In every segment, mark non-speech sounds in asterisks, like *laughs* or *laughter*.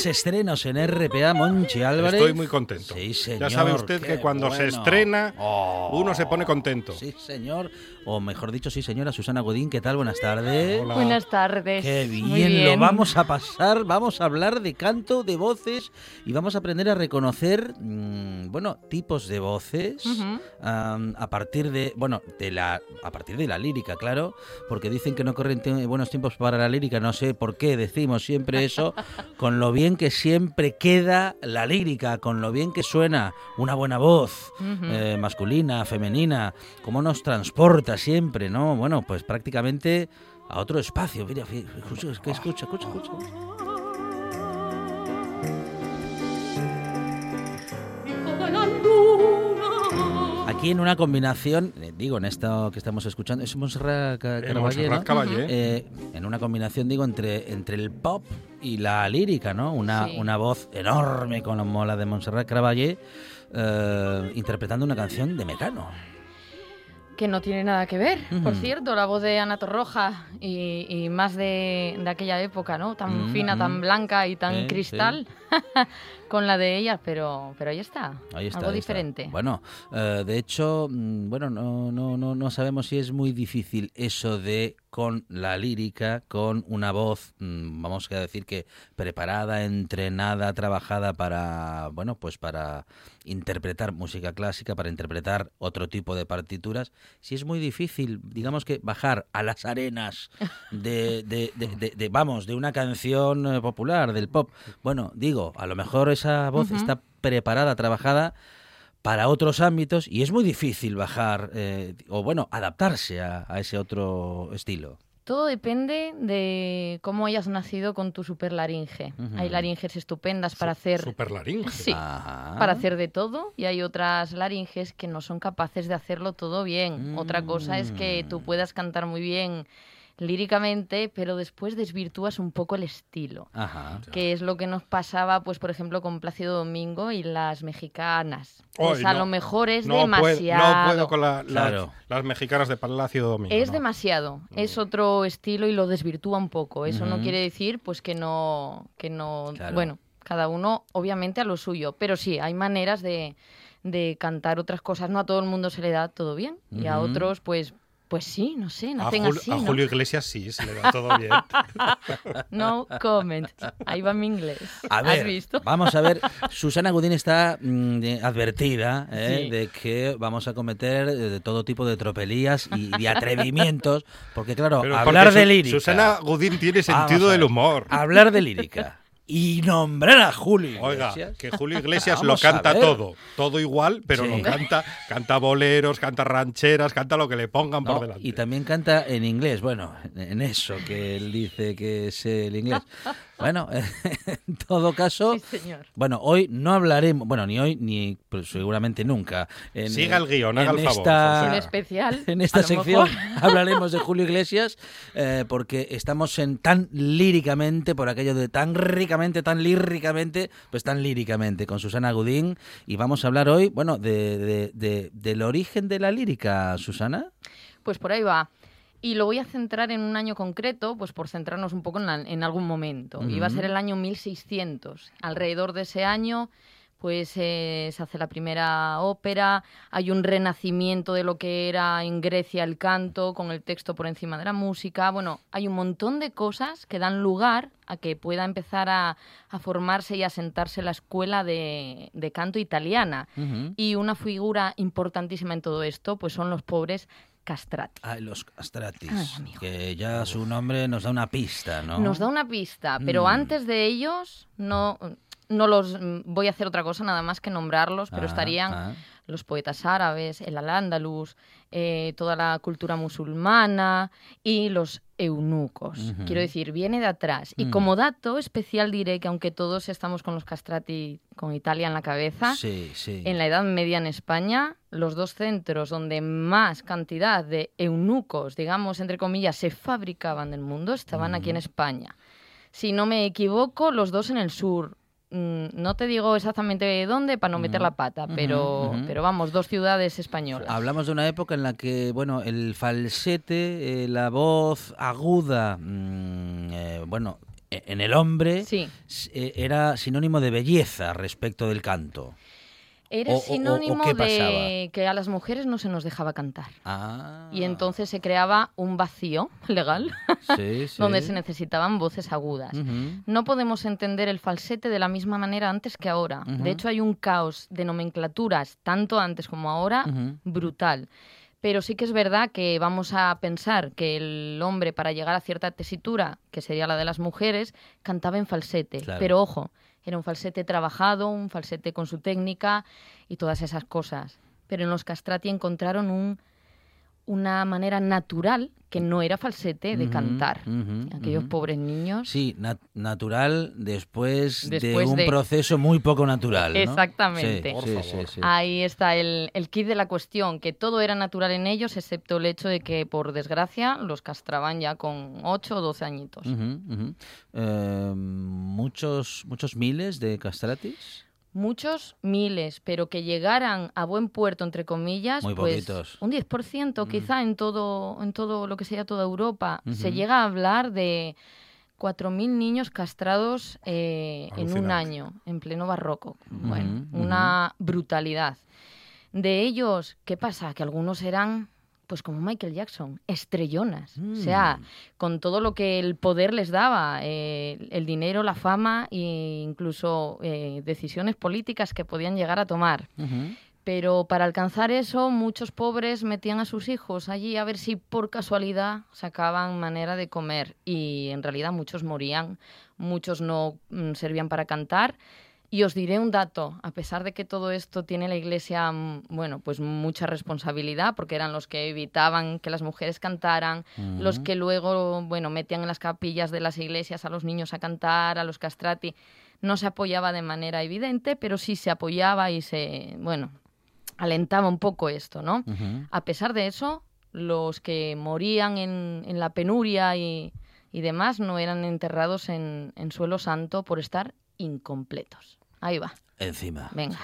Más estrenos en RPA, Monchi Álvarez. Estoy muy contento. Sí, señor. ya sabe usted que cuando se estrena, Oh. uno se pone contento. Sí, señor. O mejor dicho, sí, señora Susana Godín. ¿Qué tal? Buenas tardes. Hola. Buenas tardes. Qué bien, Muy bien, lo vamos a pasar, vamos a hablar de canto, de voces y vamos a aprender a reconocer, mm, bueno, tipos de voces a partir de, bueno, de la, a partir de la lírica, claro, porque dicen que no corren buenos tiempos para la lírica, no sé por qué decimos siempre eso, *laughs* con lo bien que siempre queda la lírica, con lo bien que suena una buena voz eh, masculina, femenina, cómo nos transporta siempre, ¿no? Bueno, pues prácticamente a otro espacio. Mira, escucha, escucha, escucha, escucha. Aquí en una combinación, eh, digo, en esto que estamos escuchando, es Montserrat Eh. Caballé. Eh, en una combinación, digo, entre, entre el pop y la lírica, ¿no? Una, Sí. una voz enorme como la de Montserrat Caballé, eh, interpretando una canción de Mecano. Que no tiene nada que ver, por cierto, la voz de Ana Torroja y, y más de, de aquella época, ¿no? Tan Mm, fina, tan blanca y tan cristal *laughs* con la de ella, pero, pero ahí está, Ahí está. algo ahí está. diferente. Bueno, eh, de hecho, mm, bueno, no, no, no, no sabemos si es muy difícil eso de con la lírica, con una voz, mm, vamos a decir que preparada, entrenada, trabajada para, bueno, pues para interpretar música clásica, para interpretar otro tipo de partituras, si es muy difícil, digamos que bajar a las arenas de, de, de- de- vamos, de una canción eh, popular, del pop. Bueno, digo, a lo mejor esa voz está preparada, trabajada para otros ámbitos y es muy difícil bajar eh, o bueno, adaptarse a, a ese otro estilo. Todo depende de cómo hayas nacido con tu superlaringe. Ujú. Hay laringes estupendas para hacer Superlaringe. Sí. Ajá. para hacer de todo y hay otras laringes que no son capaces de hacerlo todo bien. Otra cosa es que tú Mm. puedas cantar muy bien líricamente, pero después desvirtúas un poco el estilo. Ajá. Que es lo que nos pasaba, pues, por ejemplo, con Plácido Domingo y las mexicanas. Pues Ay, a no. lo mejor es no, puedo, demasiado. no puedo con la- las- Claro. las mexicanas de Palacio Domingo. Es no. demasiado, es otro estilo y lo desvirtúa un poco. Eso no quiere decir pues que no, que no, Claro. bueno, cada uno obviamente a lo suyo, pero sí, hay maneras de, de cantar otras cosas. No a todo el mundo se le da todo bien y a otros pues, pues sí, no sé, A, nacen Jul- así, a ¿no? Julio Iglesias sí, se le da todo bien. *laughs* No comment. Ahí va mi inglés. A ¿Has visto? vamos a ver. Susana Gudín está mm, advertida ¿eh? Sí. de que vamos a cometer eh, de todo tipo de tropelías y de atrevimientos, porque claro, Pero hablar porque de lírica. Susana Gudín tiene Vamos sentido a del humor. Hablar de lírica y nombrar a Julio Oiga, que Julio Iglesias *laughs* lo canta todo, todo igual, pero Sí. lo canta, canta boleros, canta rancheras, canta lo que le pongan No, por delante. y también canta en inglés, bueno, en eso que él dice que es el inglés. *laughs* Bueno, *laughs* en todo caso, Sí, señor. bueno, hoy no hablaremos, bueno, ni hoy ni pues, seguramente nunca. En, Siga el guion, haga en el favor. Un especial. *laughs* En esta sección mejor. *laughs* hablaremos de Julio Iglesias eh, porque estamos en tan líricamente, por aquello de tan ricamente, tan líricamente, pues tan líricamente con Susana Gudín y vamos a hablar hoy, bueno, de, de- de- del origen de la lírica, Susana. Pues por ahí va. Y lo voy a centrar en un año concreto, pues por centrarnos un poco en, la- en algún momento. Y va a ser el año 1600. Alrededor de ese año, pues eh, se hace la primera ópera, hay un renacimiento de lo que era en Grecia el canto, con el texto por encima de la música. Bueno, hay un montón de cosas que dan lugar a que pueda empezar a, a formarse y a sentarse la escuela de, de canto italiana. Y una figura importantísima en todo esto, pues son los pobres castrati. Ay, los castratis, Ay, que ya su nombre nos da una pista, ¿no? Nos da una pista, pero Mm. antes de ellos no, no los mm, voy a hacer otra cosa nada más que nombrarlos, pero Ah, estarían ah. los poetas árabes, el al-ándalus, eh, toda la cultura musulmana y los eunucos. Quiero decir, viene de atrás. Y Mm. como dato especial diré que aunque todos estamos con los castrati con Italia en la cabeza, Sí, sí. en la Edad Media en España, los dos centros donde más cantidad de eunucos, digamos, entre comillas, se fabricaban del mundo estaban aquí en España. Si no me equivoco, los dos en el sur. Mm, No te digo exactamente dónde para no meter la pata, pero, pero vamos, dos ciudades españolas. Hablamos de una época en la que, bueno, el falsete, eh, la voz aguda, mm, eh, bueno, e- en el hombre Sí. eh, era sinónimo de belleza respecto del canto. Era O- o- o- o sinónimo de que a las mujeres no se nos dejaba cantar. Ah. Y entonces se creaba un vacío *laughs* legal Sí, *laughs* sí. donde se necesitaban voces agudas. Ujú. No podemos entender el falsete de la misma manera antes que ahora. Ujú. De hecho, hay un caos de nomenclaturas, tanto antes como ahora, Ujú. brutal. Pero sí que es verdad que vamos a pensar que el hombre, para llegar a cierta tesitura, que sería la de las mujeres, cantaba en falsete. Claro. Pero ojo, era un falsete trabajado, un falsete con su técnica y todas esas cosas. Pero en los castrati encontraron un, una manera natural que no era falsete de cantar. Aquellos pobres niños. Sí, nat- natural después, de un de- proceso muy poco natural. ¿no? Exactamente. Sí, Por sí, favor. sí, sí. Ahí está el, el kit de la cuestión, que todo era natural en ellos, excepto el hecho de que, por desgracia, los castraban ya con 8 o 12 añitos. Eh, muchos, muchos miles de castratis. Muchos, miles, pero que llegaran a buen puerto, entre comillas, Muy pues poquitos. un 10% quizá en todo, en todo lo que sería toda Europa. Se llega a hablar de 4.000 niños castrados eh, en un año, en pleno barroco. Bueno, una brutalidad. De ellos, ¿qué pasa? Que algunos eran, pues como Michael Jackson, estrellonas. O sea, Mm. con todo lo que el poder les daba, eh, el dinero, la fama e incluso eh, decisiones políticas que podían llegar a tomar. Pero para alcanzar eso, muchos pobres metían a sus hijos allí a ver si por casualidad sacaban manera de comer. Y en realidad muchos morían, muchos no mm, servían para cantar. Y os diré un dato, a pesar de que todo esto tiene la Iglesia, mm, bueno, pues mucha responsabilidad, porque eran los que evitaban que las mujeres cantaran, los que luego, bueno, metían en las capillas de las iglesias a los niños a cantar, a los castrati, no se apoyaba de manera evidente, pero sí se apoyaba y se, bueno, alentaba un poco esto, ¿no? A pesar de eso, los que morían en, en la penuria y, y demás no eran enterrados en, en suelo santo por estar incompletos. Ahí va, Encima. venga.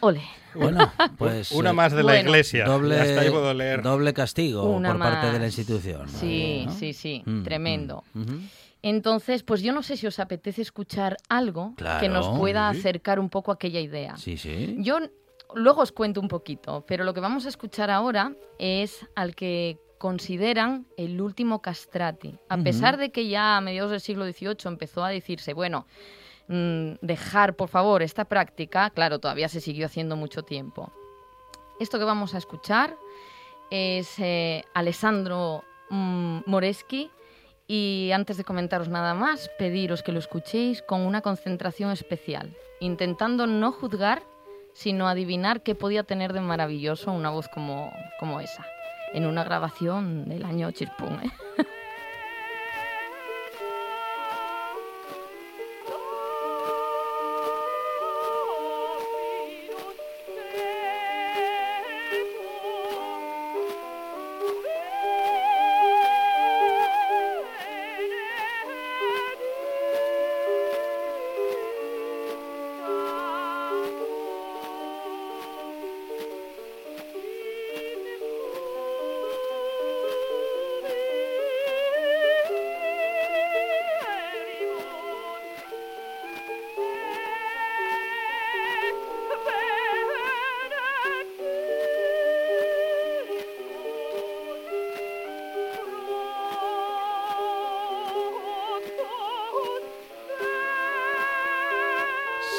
Ole. Bueno, pues. Una eh, más de la bueno. iglesia. Doble, Ya está, ahí puedo leer. doble castigo Una por parte de la institución. Sí, ¿no? sí, sí, Mm, tremendo. mm. Entonces, pues yo no sé si os apetece escuchar algo que nos pueda Sí. acercar un poco a aquella idea. Sí, sí. Yo luego os cuento un poquito, pero lo que vamos a escuchar ahora es al que consideran el último castrati. A pesar de que ya a mediados del siglo XVIII empezó a decirse, bueno, mm, dejar por favor esta práctica, claro, todavía se siguió haciendo mucho tiempo. Esto que vamos a escuchar es eh, Alessandro mm, Moreschi y antes de comentaros nada más, pediros que lo escuchéis con una concentración especial, intentando no juzgar, sino adivinar qué podía tener de maravilloso una voz como, como esa, en una grabación del año Chispún. ¿eh? *laughs*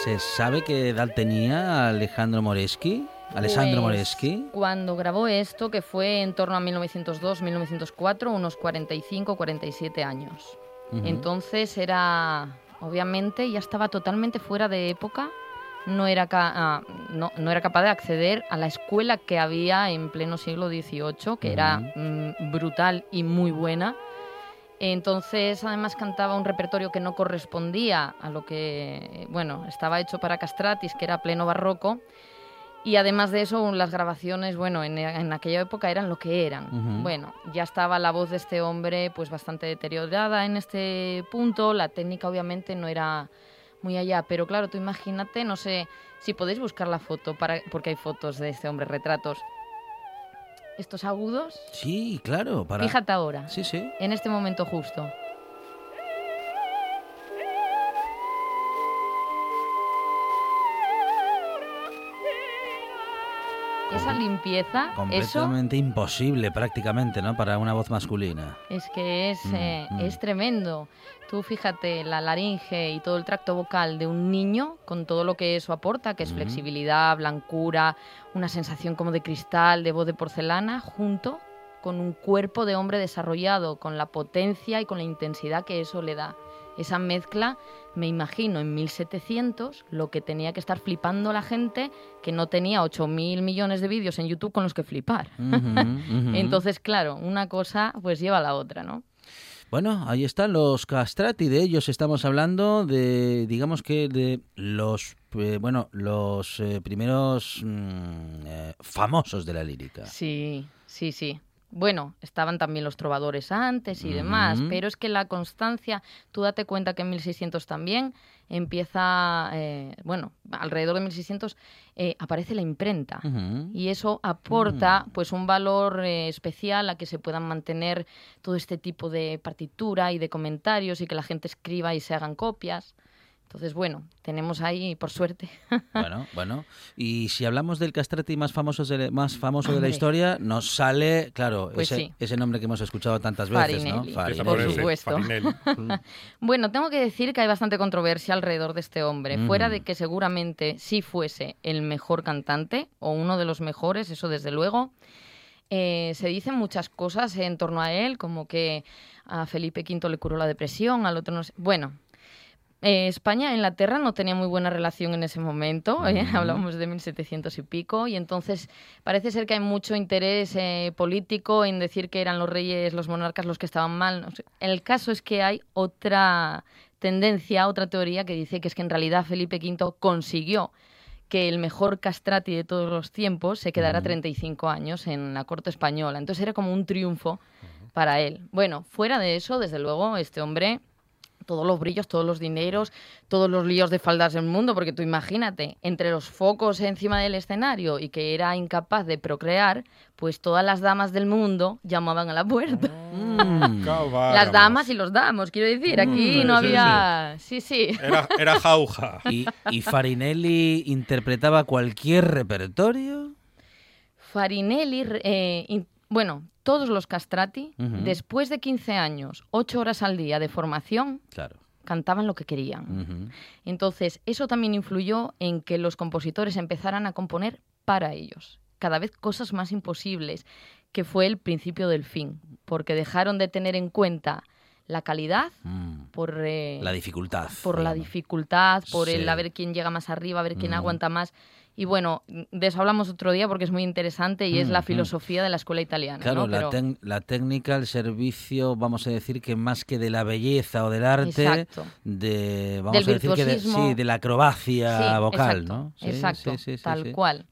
¿Se sabe qué edad tenía Alejandro Moreschi? Alessandro Pues, Moreschi. Cuando grabó esto, que fue en torno a 1902-1904, unos 45-47 años. Ujú. Entonces era, obviamente, ya estaba totalmente fuera de época. No era, ca- ah, no, no era capaz de acceder a la escuela que había en pleno siglo XVIII, que era mm, brutal y muy buena. Entonces, además cantaba un repertorio que no correspondía a lo que, bueno, estaba hecho para castratis, que era pleno barroco. Y además de eso, las grabaciones, bueno, en, en aquella época eran lo que eran. Bueno, ya estaba la voz de este hombre pues bastante deteriorada en este punto. La técnica obviamente no era muy allá, pero claro, tú imagínate, no sé si podéis buscar la foto, para, porque hay fotos de este hombre, retratos. Estos agudos, Sí, claro. Para... fíjate ahora, Sí, sí. en este momento justo. Limpieza, eso Completamente imposible prácticamente, ¿no? Para una voz masculina. es que es, Mm, eh, mm. es tremendo. Tú fíjate la laringe y todo el tracto vocal de un niño con todo lo que eso aporta, que es Ujú. flexibilidad, blancura, una sensación como de cristal, de voz de porcelana, junto con un cuerpo de hombre desarrollado, con la potencia y con la intensidad que eso le da. Esa mezcla, me imagino, en 1700, lo que tenía que estar flipando la gente que no tenía 8.000 millones de vídeos en YouTube con los que flipar. *laughs* Entonces, claro, una cosa pues lleva a la otra, ¿no? Bueno, ahí están los castrati, de ellos estamos hablando de, digamos que de los, eh, bueno, los eh, primeros mm, eh, famosos de la lírica. Sí, sí, sí. Bueno, estaban también los trovadores antes y demás, pero es que la constancia, tú date cuenta que en 1600 también empieza, eh, bueno, alrededor de 1600 eh, aparece la imprenta. Y eso aporta Mm. pues un valor eh, especial a que se puedan mantener todo este tipo de partitura y de comentarios y que la gente escriba y se hagan copias. Entonces, bueno, tenemos ahí, por suerte, *laughs* Bueno, bueno. Y si hablamos del castrati más famoso de, más famoso de la historia, nos sale, claro, Pues ese, sí. ese nombre que hemos escuchado tantas veces, ¿no? Farinelli. Por supuesto. Farinelli. *laughs* Bueno, tengo que decir que hay bastante controversia alrededor de este hombre. Fuera Mm. de que seguramente sí fuese el mejor cantante, o uno de los mejores, eso desde luego. eh, se dicen muchas cosas en torno a él, como que a Felipe V le curó la depresión, al otro no sé. Bueno, eh, España Inglaterra no tenía muy buena relación en ese momento, ¿eh? Ujú. hablamos de 1700 y pico, y entonces parece ser que hay mucho interés eh, político en decir que eran los reyes, los monarcas los que estaban mal. no sé. El caso es que hay otra tendencia, otra teoría que dice que es que en realidad Felipe V consiguió que el mejor castrati de todos los tiempos se quedara Ujú. 35 años en la corte española. Entonces era como un triunfo para él. Bueno, fuera de eso, desde luego, este hombre todos los brillos, todos los dineros, todos los líos de faldas del mundo, porque tú imagínate, entre los focos encima del escenario y que era incapaz de procrear, pues todas las damas del mundo llamaban a la puerta. Mm. *laughs* Las damas y los damos, quiero decir, aquí Mm, no sí, había... Sí, sí. Era, era jauja. *laughs* ¿Y, y Farinelli interpretaba cualquier repertorio? Farinelli, eh, bueno, todos los castrati, después de 15 años, 8 horas al día de formación, Claro. cantaban lo que querían. Entonces, eso también influyó en que los compositores empezaran a componer para ellos, cada vez cosas más imposibles, que fue el principio del fin, porque dejaron de tener en cuenta la calidad Mm. por, eh, La dificultad. por la dificultad, por el a ver quién llega más arriba, a ver quién Mm. aguanta más. Y bueno, de eso hablamos otro día porque es muy interesante y es la Mm, mm. filosofía de la escuela italiana. Claro, ¿no? la, Pero- la técnica, el servicio, vamos a decir que más que de la belleza o del arte, Exacto. de vamos Del a decir que de, sí, de la acrobacia Sí, vocal, exacto, ¿no? Sí, exacto, sí, sí, sí, tal cual.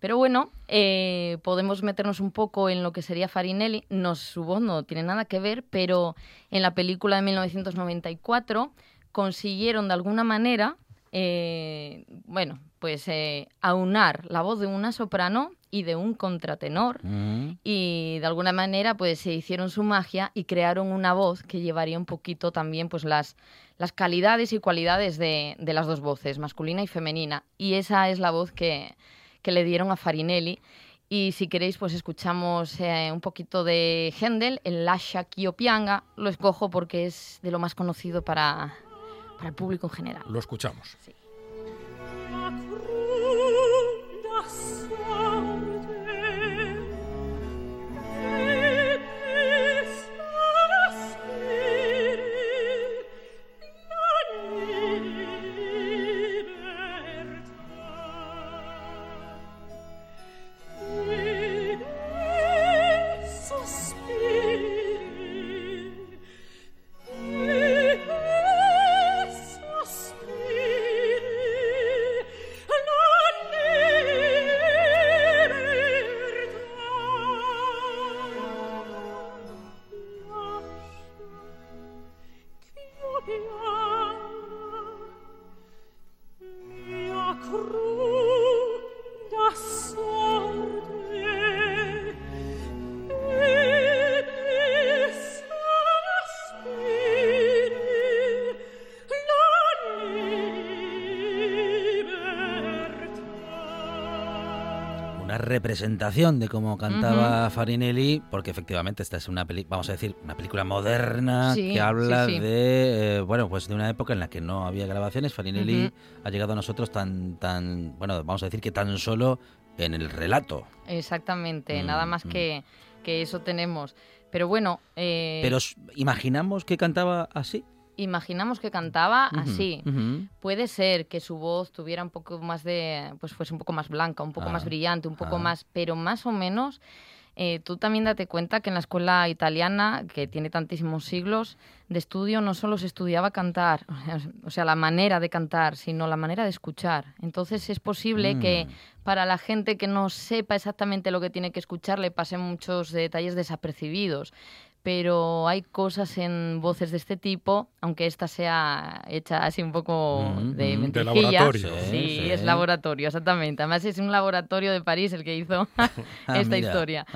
Pero bueno, eh, podemos meternos un poco en lo que sería Farinelli. No, su voz no tiene nada que ver, pero en la película de 1994 consiguieron de alguna manera, eh, bueno, pues eh, aunar la voz de una soprano y de un contratenor. Ujú. Y de alguna manera pues se hicieron su magia y crearon una voz que llevaría un poquito también pues las, las calidades y cualidades de, de las dos voces, masculina y femenina. Y esa es la voz que, que le dieron a Farinelli. Y si queréis, pues escuchamos eh, un poquito de Händel, el Lascia Ch'io Pianga. Lo escojo porque es de lo más conocido para, para el público en general. Lo escuchamos. Sí. Representación de cómo cantaba Farinelli, porque efectivamente esta es una película, vamos a decir, una película moderna Sí, que habla sí, sí. de, eh, bueno, pues de una época en la que no había grabaciones. Farinelli ha llegado a nosotros tan, tan, bueno, vamos a decir que tan solo en el relato. Exactamente, Mm, nada más mm. que, que eso tenemos. Pero bueno, eh, Pero imaginamos que cantaba así. Imaginamos que cantaba así. Puede ser que su voz tuviera un poco más de, pues fuese un poco más blanca, un poco Ah, más brillante, un poco ah. más, pero más o menos, eh, tú también date cuenta que en la escuela italiana, que tiene tantísimos siglos de estudio, no solo se estudiaba cantar, *laughs* o sea, la manera de cantar, sino la manera de escuchar. Entonces es posible que Mm. para la gente que no sepa exactamente lo que tiene que escuchar le pasen muchos detalles desapercibidos. Pero hay cosas en voces de este tipo, aunque esta sea hecha así un poco Mm, de mm. mentejilla. De laboratorio. Sí, Sí, es laboratorio, exactamente. Además es un laboratorio de París el que hizo *laughs* Ah, *laughs* esta mira. historia.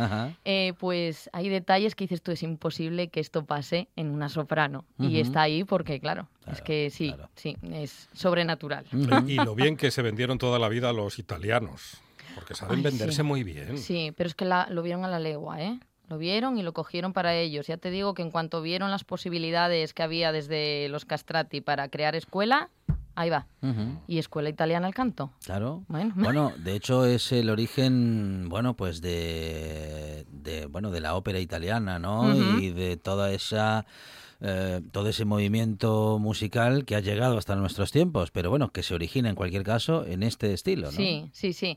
Eh, pues hay detalles que dices tú, es imposible que esto pase en una soprano. Y está ahí porque, claro, es que sí, claro. sí, es sobrenatural. Y lo bien que se vendieron toda la vida los italianos. Porque saben Ay, venderse sí. muy bien. Sí, pero es que la- lo vieron a la legua, ¿eh? Lo vieron y lo cogieron para ellos. Ya te digo que en cuanto vieron las posibilidades que había desde los castrati para crear escuela, ahí va. Y escuela italiana al canto. Claro. Bueno. *laughs* Bueno, de hecho es el origen, bueno, pues de, de bueno, de la ópera italiana, ¿no? Y de toda esa eh, todo ese movimiento musical que ha llegado hasta nuestros tiempos, pero bueno, que se origina en cualquier caso en este estilo, ¿no? Sí, sí, sí.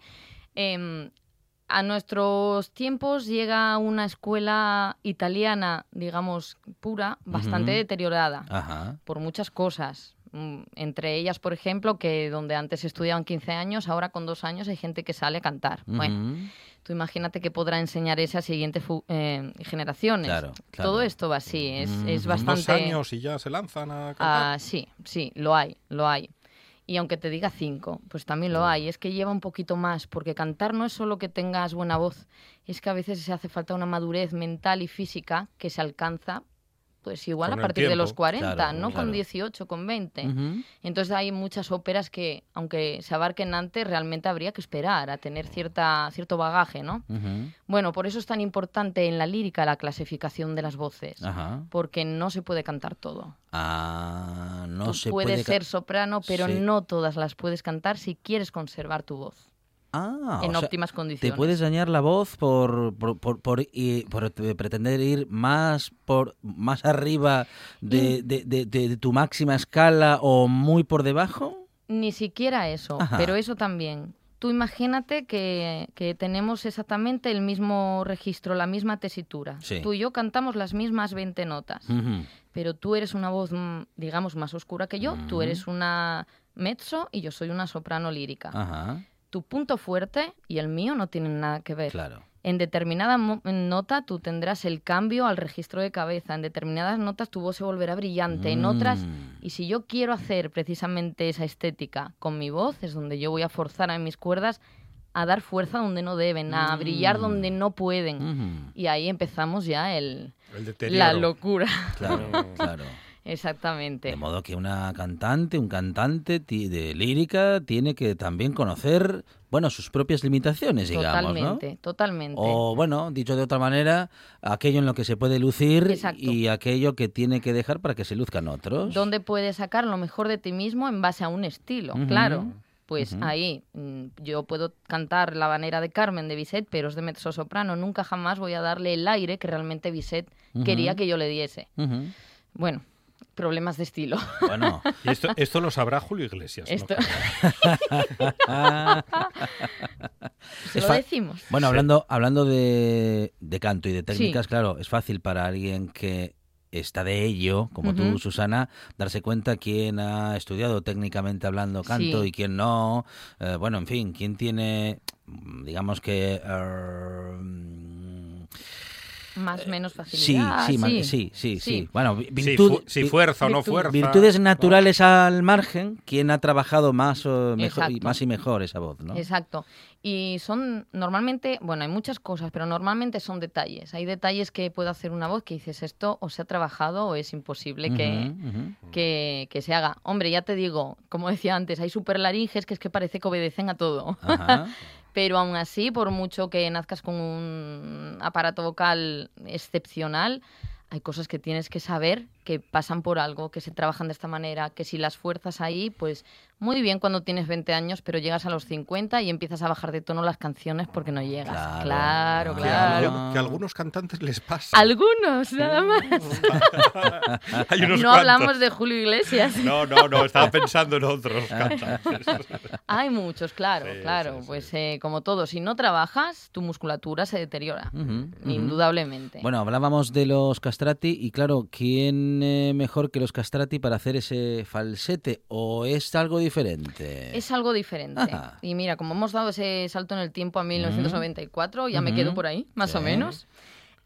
Em, a nuestros tiempos llega una escuela italiana, digamos, pura, bastante deteriorada Ajá. por muchas cosas. Mm, Entre ellas, por ejemplo, que donde antes estudiaban 15 años, ahora con dos años hay gente que sale a cantar. Bueno, tú imagínate que podrá enseñar esa a siguientes eh, generaciones. Claro, claro. Todo esto va así, es, bastante... Dos años y ya se lanzan a cantar. Ah, sí, sí, lo hay, lo hay. Y aunque te diga cinco, pues también lo hay. Es que lleva un poquito más, porque cantar no es solo que tengas buena voz, es que a veces se hace falta una madurez mental y física que se alcanza, pues igual Con a partir de los 40, Claro, no claro. con 18, con 20. Ujú. Entonces hay muchas óperas que, aunque se abarquen antes, realmente habría que esperar a tener cierta, cierto bagaje, ¿no? Bueno, por eso es tan importante en la lírica la clasificación de las voces, Ajá. porque no se puede cantar todo. Ah, no Tú se puedes puede ca- ser soprano, pero Sí. no todas las puedes cantar si quieres conservar tu voz Ah, en o sea, óptimas Te condiciones. puedes dañar la voz por, por, por, por i- por pretender ir más por más arriba de, de- de- de- de tu máxima escala o muy por debajo. Ni siquiera eso, Ajá. pero eso también. Tú imagínate que, que tenemos exactamente el mismo registro, la misma tesitura. Sí. Tú y yo cantamos las mismas 20 notas, Ujú. pero tú eres una voz, mm, digamos, más oscura que yo, tú Ujú. eres una mezzo y yo soy una soprano lírica. Ajá, Tu punto fuerte y el mío no tienen nada que ver. claro. En determinada nota tú tendrás el cambio al registro de cabeza. En determinadas notas tu voz se volverá brillante. En otras, Mm. y si yo quiero hacer precisamente esa estética con mi voz, es donde yo voy a forzar a mis cuerdas a dar fuerza donde no deben, a brillar Mm. donde no pueden. Ujú. Y ahí empezamos ya el, El la locura. Claro, *laughs* claro. Exactamente. De modo que una cantante, un cantante de lírica tiene que también conocer, bueno, sus propias limitaciones, digamos, ¿no? Totalmente, totalmente. O, bueno, dicho de otra manera, aquello en lo que se puede lucir Exacto. y aquello que tiene que dejar para que se luzcan otros. ¿Dónde puedes sacar lo mejor de ti mismo en base a un estilo? Claro. Pues ahí mm, yo puedo cantar la banera de Carmen de Bizet, pero es de mezzo soprano. Nunca jamás voy a darle el aire que realmente Bizet quería que yo le diese. Bueno, problemas de estilo. *laughs* Bueno, Y esto, esto lo sabrá Julio Iglesias. ¿no? Esto- *laughs* Se Es lo decimos. bueno hablando, hablando de, de canto y de técnicas, Sí. claro, es fácil para alguien que está de ello, como tú, Ujú. Susana, darse cuenta quién ha estudiado técnicamente hablando canto Sí. y quién no. Eh, bueno, en fin, quién tiene, digamos que... er, Más o menos facilidad. sí, sí, sí, sí, Sí. Bueno, Si, virtud- fu- si fuerza o no fuerza. virtudes naturales al margen, quién ha trabajado más, o mejor, y más y mejor esa voz, ¿no? Exacto. Y son normalmente, bueno, hay muchas cosas, pero normalmente son detalles. Hay detalles que puede hacer una voz que dices esto o se ha trabajado o es imposible que, que se haga. Hombre, ya te digo, como decía antes, hay superlaringes que es que parece que obedecen a todo. Ajá. *laughs* Pero aún así, por mucho que nazcas con un aparato vocal excepcional, hay cosas que tienes que saber que pasan por algo, que se trabajan de esta manera, que si las fuerzas ahí, pues muy bien cuando tienes 20 años, pero llegas a los 50 y empiezas a bajar de tono las canciones porque no llegas. Claro. Claro, Que, a, que a algunos cantantes les pasa. Algunos, nada más. *laughs* Hay unos No cuantos. hablamos de Julio Iglesias. No, no, no, estaba pensando en otros cantantes. *laughs* Hay muchos, claro, Sí, claro. sí, sí. Pues eh, como todo, si no trabajas, tu musculatura se deteriora, indudablemente. Bueno, hablábamos de los castrati y claro, ¿quién eh, mejor que los castrati para hacer ese falsete? ¿O es algo diferente? Es algo diferente. Ajá. Y mira, como hemos dado ese salto en el tiempo a 1994, ya me Ujú. quedo por ahí, más o Sí. menos.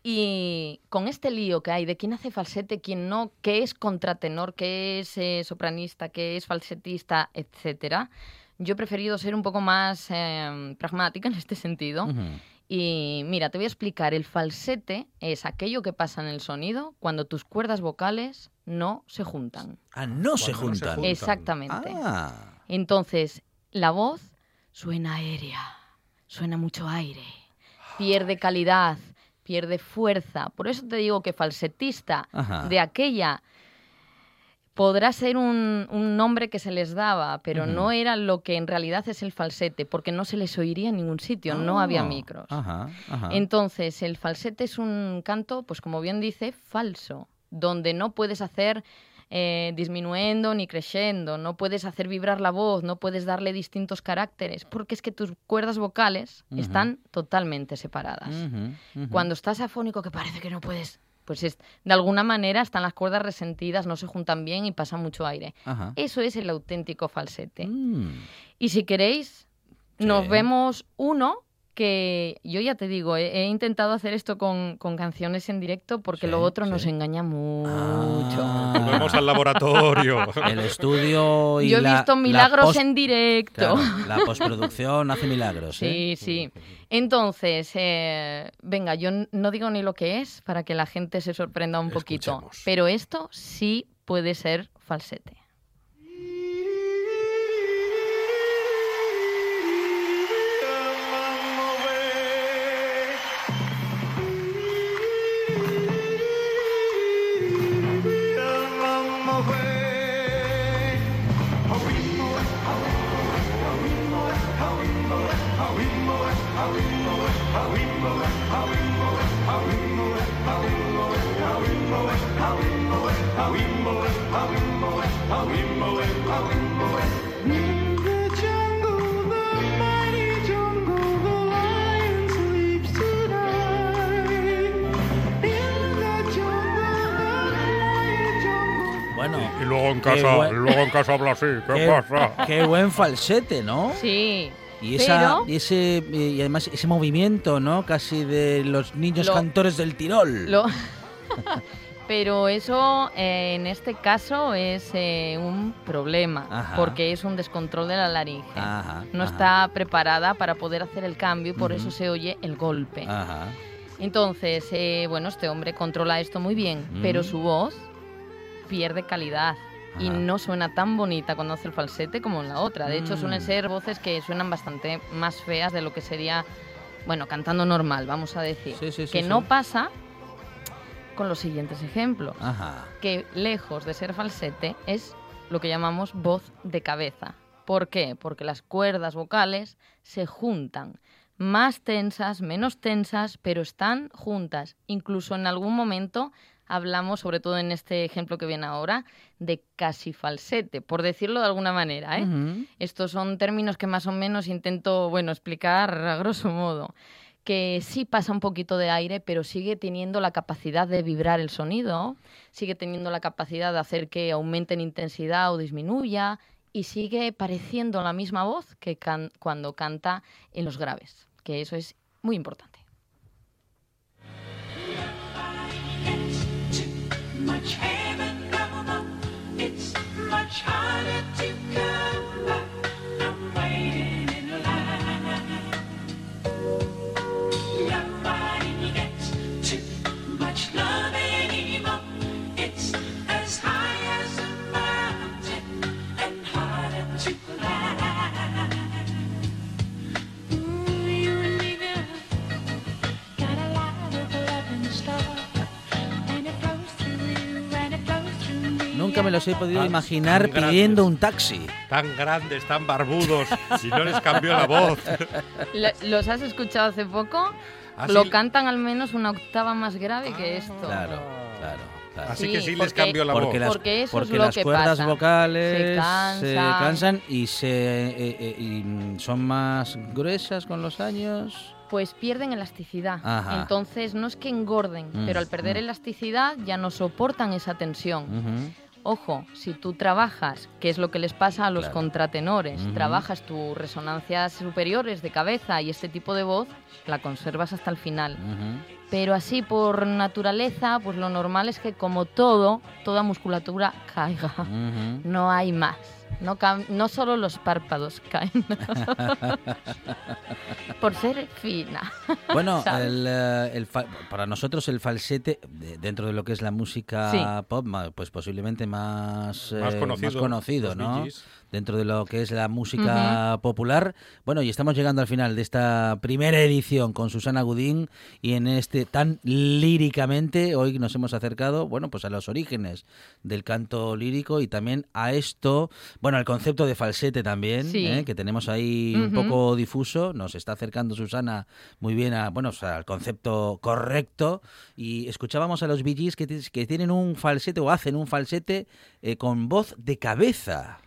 Y con este lío que hay de quién hace falsete, quién no, qué es contratenor, qué es eh, sopranista, qué es falsetista, etcétera, yo he preferido ser un poco más eh, pragmática en este sentido. Ujú. Y mira, te voy a explicar. El falsete es aquello que pasa en el sonido cuando tus cuerdas vocales no se juntan. Ah, no se Cuando no se juntan. juntan. Exactamente. Ah, Entonces, la voz suena aérea, suena mucho aire, pierde calidad, pierde fuerza. Por eso te digo que falsetista Ajá. de aquella podrá ser un, un nombre que se les daba, pero no era lo que en realidad es el falsete, porque no se les oiría en ningún sitio, no había Ah, micros. Ajá, ajá. Entonces, el falsete es un canto, pues como bien dice, falso, donde no puedes hacer eh, disminuendo ni creciendo, no puedes hacer vibrar la voz, no puedes darle distintos caracteres, porque es que tus cuerdas vocales están totalmente separadas. Cuando estás afónico, que parece que no puedes, pues es, de alguna manera están las cuerdas resentidas, no se juntan bien y pasa mucho aire. Ajá. Eso es el auténtico falsete. Mm. Y si queréis, nos vemos uno que yo ya te digo, he, he intentado hacer esto con, con canciones en directo porque Sí, lo otro nos sí. engaña mucho. Ah. Volvemos al laboratorio. *laughs* El estudio y Yo he la- visto la milagros post- en directo. Claro, la postproducción hace milagros. ¿eh? Sí, sí. Entonces, eh, venga, yo no digo ni lo que es para que la gente se sorprenda un poquito, pero esto sí puede ser falsete. Y luego en casa, buen- luego en casa habla así. ¿Qué, qué, pasa? qué buen falsete, ¿no? Sí. Y, esa, pero y ese y además ese movimiento, ¿no? Casi de los niños Lo- cantores del Tirol. Lo- *laughs* Pero eso eh, en este caso es eh, un problema, Ajá. porque es un descontrol de la laringe. Ajá, no ajá. está preparada para poder hacer el cambio y por eso se oye el golpe. Ajá. Entonces, eh, bueno, este hombre controla esto muy bien, pero su voz pierde calidad y no suena tan bonita cuando hace el falsete como en la otra. De hecho, Mm. suelen ser voces que suenan bastante más feas de lo que sería, bueno, cantando normal, vamos a decir. Sí, sí, sí, que no pasa con los siguientes ejemplos. Ajá. Que lejos de ser falsete es lo que llamamos voz de cabeza. ¿Por qué? Porque las cuerdas vocales se juntan. Más tensas, menos tensas, pero están juntas. Incluso en algún momento hablamos, sobre todo en este ejemplo que viene ahora, de casi falsete, por decirlo de alguna manera. ¿eh? Estos son términos que más o menos intento, bueno, explicar a grosso modo. Que sí pasa un poquito de aire, pero sigue teniendo la capacidad de vibrar el sonido, sigue teniendo la capacidad de hacer que aumente en intensidad o disminuya, y sigue pareciendo la misma voz que can- cuando canta en los graves, que eso es muy importante. Nunca me los he podido Tan- imaginar tan grandes. pidiendo un taxi. Tan grandes, tan barbudos, si no les cambió la voz. *laughs* ¿Los has escuchado hace poco? Así- Lo cantan al menos una octava más grave que esto. Claro, claro, claro. Así Sí, que sí les porque- cambió la porque voz. las, Porque eso es porque lo las que cuerdas pasa. vocales Se cansan. cansan y se eh, eh, y, son más gruesas con los años. Pues pierden elasticidad. Ajá. Entonces no es que engorden, Mm, pero al perder mm. elasticidad ya no soportan esa tensión. Ujú. Ojo, si tú trabajas, que es lo que les pasa a los Claro. contratenores, trabajas tus resonancias superiores de cabeza y este tipo de voz, la conservas hasta el final. Pero así por naturaleza, pues lo normal es que como todo, toda musculatura caiga. No hay más. No, no solo los párpados caen. *laughs* por ser fina. Bueno, *laughs* el, eh, el fa- para nosotros el falsete, de- dentro de lo que es la música Sí. pop, pues posiblemente más, Más eh, conocido, conocido, ¿no? Dentro de lo que es la música popular. Bueno, y estamos llegando al final de esta primera edición con Susana Gudín y en este tan líricamente hoy nos hemos acercado, bueno, pues a los orígenes del canto lírico y también a esto, bueno, al concepto de falsete también, Sí. ¿eh? que tenemos ahí un poco difuso, nos está acercando Susana muy bien a, bueno, o sea, al concepto correcto y escuchábamos a los Gees que, que tienen un falsete o hacen un falsete eh, con voz de cabeza.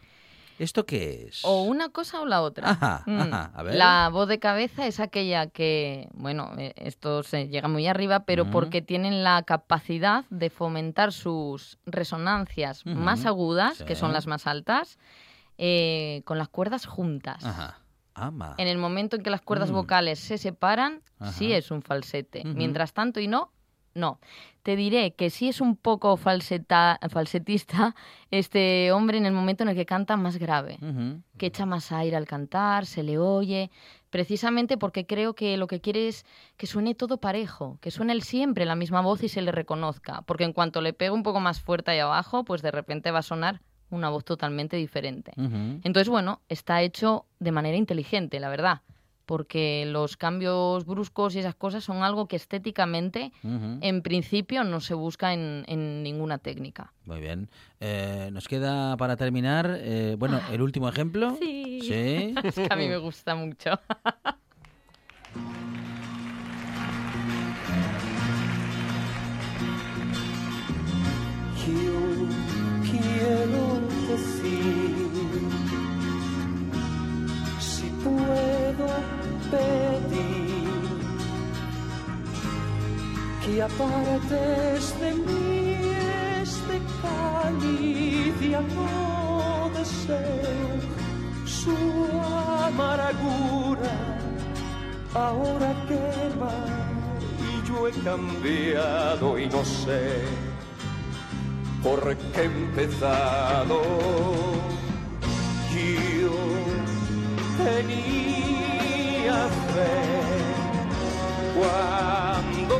¿Esto qué es? O una cosa o la otra. Ajá, Mm. ajá, a ver. La voz de cabeza es aquella que, bueno, eh, esto se llega muy arriba, pero porque tienen la capacidad de fomentar sus resonancias más agudas, que son las más altas, eh, con las cuerdas juntas. Ajá. Ama. En el momento en que las cuerdas Mm. vocales se separan, Ajá. sí es un falsete. Mientras tanto y no, no. Te diré que sí es un poco falseta, falsetista este hombre en el momento en el que canta más grave que echa más aire al cantar, se le oye, precisamente porque creo que lo que quiere es que suene todo parejo, que suene él siempre la misma voz y se le reconozca, porque en cuanto le pega un poco más fuerte ahí abajo, pues de repente va a sonar una voz totalmente diferente. Entonces, bueno, está hecho de manera inteligente, la verdad, porque los cambios bruscos y esas cosas son algo que estéticamente, en principio, no se busca en, en ninguna técnica. Muy bien. Eh, nos queda para terminar, eh, bueno, el último ejemplo. Sí. Sí. *laughs* Es que a mí me gusta mucho. *laughs* Yo quiero que apartes de mí este cáliz y no deseo su amargura ahora quema y yo he cambiado y no sé por qué he empezado. Yo tenía fe cuando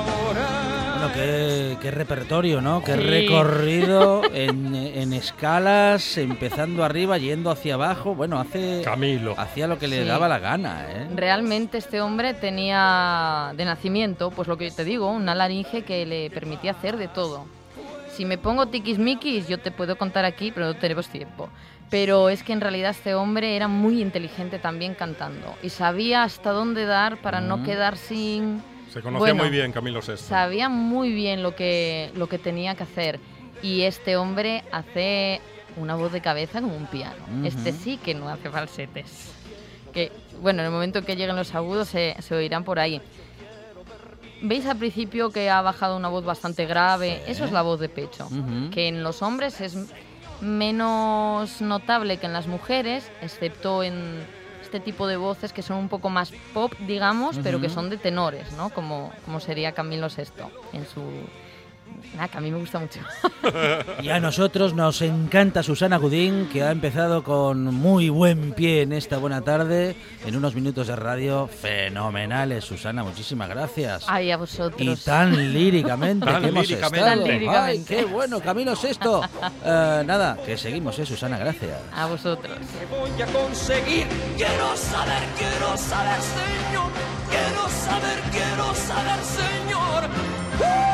Bueno, qué, qué repertorio, ¿no? Qué Sí. recorrido *laughs* en, en escalas, empezando arriba, yendo hacia abajo. Bueno, hace Camilo. hacía lo que le Sí. daba la gana, ¿eh? Realmente este hombre tenía de nacimiento, pues lo que te digo, una laringe que le permitía hacer de todo. Si me pongo tiquismiquis, yo te puedo contar aquí, pero no tenemos tiempo. Pero es que en realidad este hombre era muy inteligente también cantando y sabía hasta dónde dar para Mm. no quedar sin... Se conocía Bueno, muy bien Camilo VI. Sabía muy bien lo que, lo que tenía que hacer. Y este hombre hace una voz de cabeza como un piano. Este Ujú. sí que no hace falsetes. Que, bueno, en el momento en que lleguen los agudos se, se oirán por ahí. ¿Veis al principio que ha bajado una voz bastante grave? Sí. Eso es la voz de pecho. Que en los hombres es menos notable que en las mujeres, excepto en este tipo de voces que son un poco más pop, digamos, pero que son de tenores, ¿no? Como, como sería Camilo VI en su... Nada, que a mí me gusta mucho. Y a nosotros nos encanta Susana Gudín, que ha empezado con muy buen pie en esta buena tarde, en unos minutos de radio fenomenales. Susana, muchísimas gracias. Ay, a Y vosotros. tan líricamente Tan que hemos líricamente. estado. Tan líricamente. Ay, qué bueno, Camilo Sexto. Eh, nada, que seguimos, ¿eh, Susana? Gracias. A vosotros. voy a conseguir. Quiero saber, quiero saber, Señor. Quiero saber, quiero saber, Señor.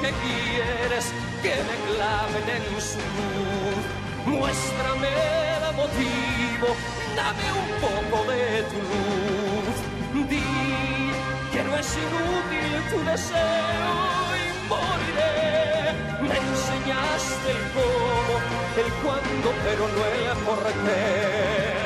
Qué quieres que me claven en su luz. Muéstrame el motivo, dame un poco de tu luz. Di que no es inútil tu deseo y moriré. Me enseñaste el cómo, el cuándo, pero no el por qué.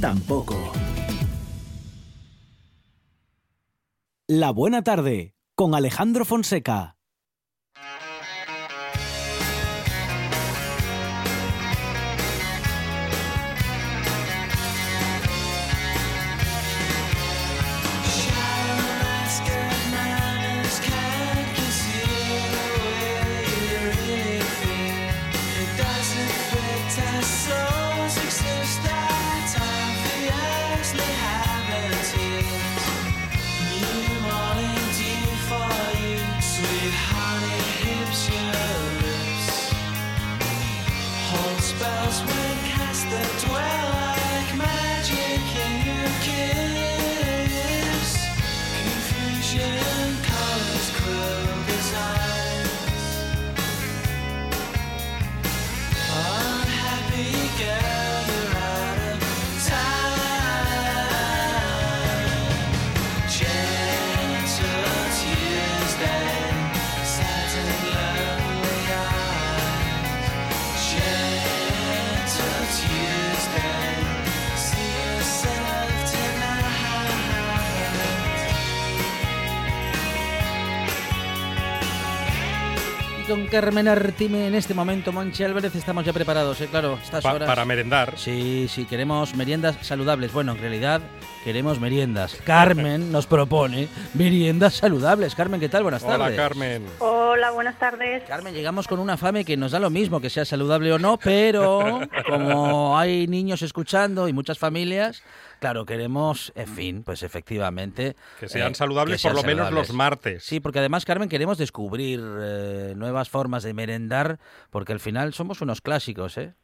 tampoco. La buena tarde con Alejandro Fonseca. Con Carmen Artime en este momento, Monchi Álvarez, estamos ya preparados, ¿eh? Claro, estas Pa- horas. para merendar. Sí, sí, queremos meriendas saludables. Bueno, en realidad queremos meriendas. Carmen *laughs* nos propone meriendas saludables. Carmen, ¿qué tal? Buenas Hola, tardes. Carmen. Hola, buenas tardes. Carmen, llegamos con una fame que nos da lo mismo que sea saludable o no, pero *laughs* como hay niños escuchando y muchas familias, claro, queremos, en fin, pues efectivamente... Que sean eh, saludables que por lo menos los martes. Sí, porque además, Carmen, queremos descubrir eh, nuevas formas de merendar, porque al final somos unos clásicos, ¿eh?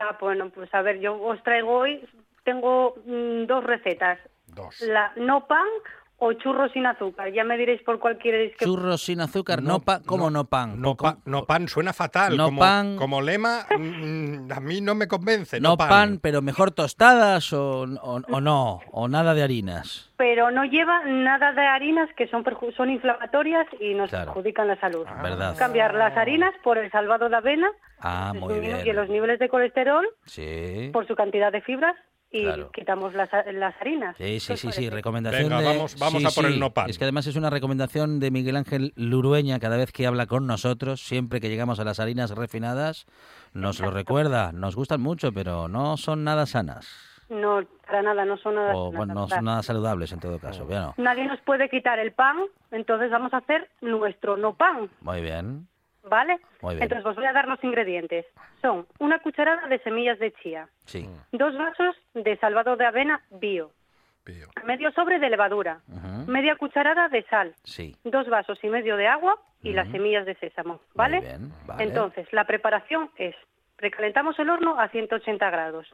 Ah, bueno, pues a ver, yo os traigo hoy, tengo mm, dos recetas. Dos. La no pan o churros sin azúcar. Ya me diréis por cuál queréis que... Churros sin azúcar, no, No, pan, ¿cómo no, no, pan? No, ¿Cómo- pa- no pan suena fatal. No como, pan. como lema, mm, a mí no me convence. no No, pan. pero mejor tostadas o, o- o no, o nada de harinas. Pero no lleva nada de harinas que son, perju- son inflamatorias y nos Claro. perjudican la salud. Verdad. Cambiar las harinas por el salvado de avena, Ah, muy bien. los niveles de colesterol Sí. por su cantidad de fibras y Claro. quitamos las, las harinas. Sí, ¿Qué sí, sí, sí, recomendación Venga, de... vamos- vamos sí, a por sí. no pan. Es que además es una recomendación de Miguel Ángel Lurueña cada vez que habla con nosotros, siempre que llegamos a las harinas refinadas, nos lo recuerda, nos gustan mucho, pero no son nada sanas. No, para nada, no son nada. O bueno, no son nada saludables en todo caso. Bueno, Nadie nos puede quitar el pan, entonces vamos a hacer nuestro no pan, muy bien. ¿Vale? Muy bien. Entonces os voy a dar los ingredientes. Son una cucharada de semillas de chía, Sí. dos vasos de salvado de avena bio, Pío. medio sobre de levadura, media cucharada de sal, Sí. dos vasos y medio de agua y las semillas de sésamo, ¿vale? Muy bien, vale. Entonces, la preparación es, recalentamos el horno a 180 grados.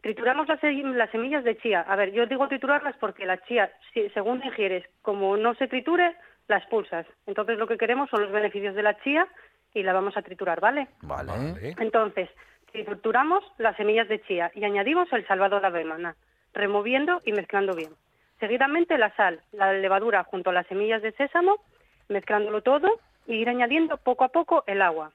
Trituramos las semillas de chía. A ver, yo digo triturarlas porque la chía, si- según ingieres, como no se triture, la expulsas. Entonces, lo que queremos son los beneficios de la chía y la vamos a triturar, ¿vale? Vale. Vale. Entonces, trituramos las semillas de chía y añadimos el salvado de avena, removiendo y mezclando bien. Seguidamente la sal, la levadura junto a las semillas de sésamo, mezclándolo todo y ir añadiendo poco a poco el agua.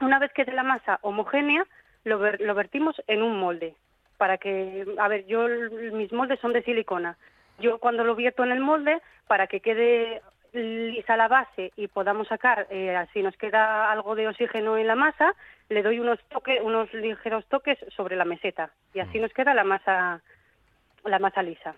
Una vez que quede la masa homogénea, lo, ver- lo vertimos en un molde. Para que, a ver, yo mis moldes son de silicona. Yo cuando lo vierto en el molde, para que quede lisa la base y podamos sacar, eh, así nos queda algo de oxígeno en la masa, le doy unos toques, unos ligeros toques sobre la meseta y así nos queda la masa, la masa lisa.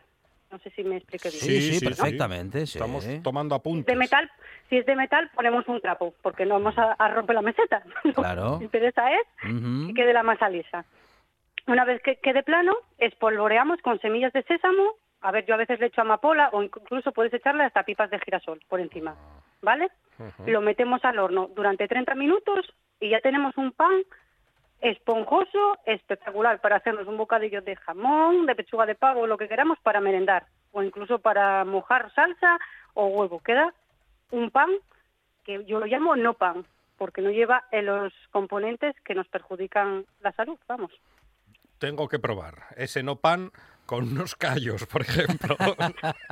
No sé si me expliqué bien. Sí, sí, perfectamente, sí. Estamos tomando apuntes. De metal, si es de metal, ponemos un trapo, porque no vamos a, a romper la meseta. *laughs* Lo Claro. que me interesa es que quede la masa lisa. Una vez que quede plano, espolvoreamos con semillas de sésamo. A ver, yo a veces le echo amapola o incluso puedes echarle hasta pipas de girasol por encima. ¿Vale? Lo metemos al horno durante 30 minutos y ya tenemos un pan esponjoso, espectacular para hacernos un bocadillo de jamón, de pechuga de pavo, lo que queramos para merendar o incluso para mojar salsa o huevo. Queda un pan que yo lo llamo no pan porque no lleva los componentes que nos perjudican la salud, vamos. Tengo que probar ese no pan con unos callos, por ejemplo. *laughs*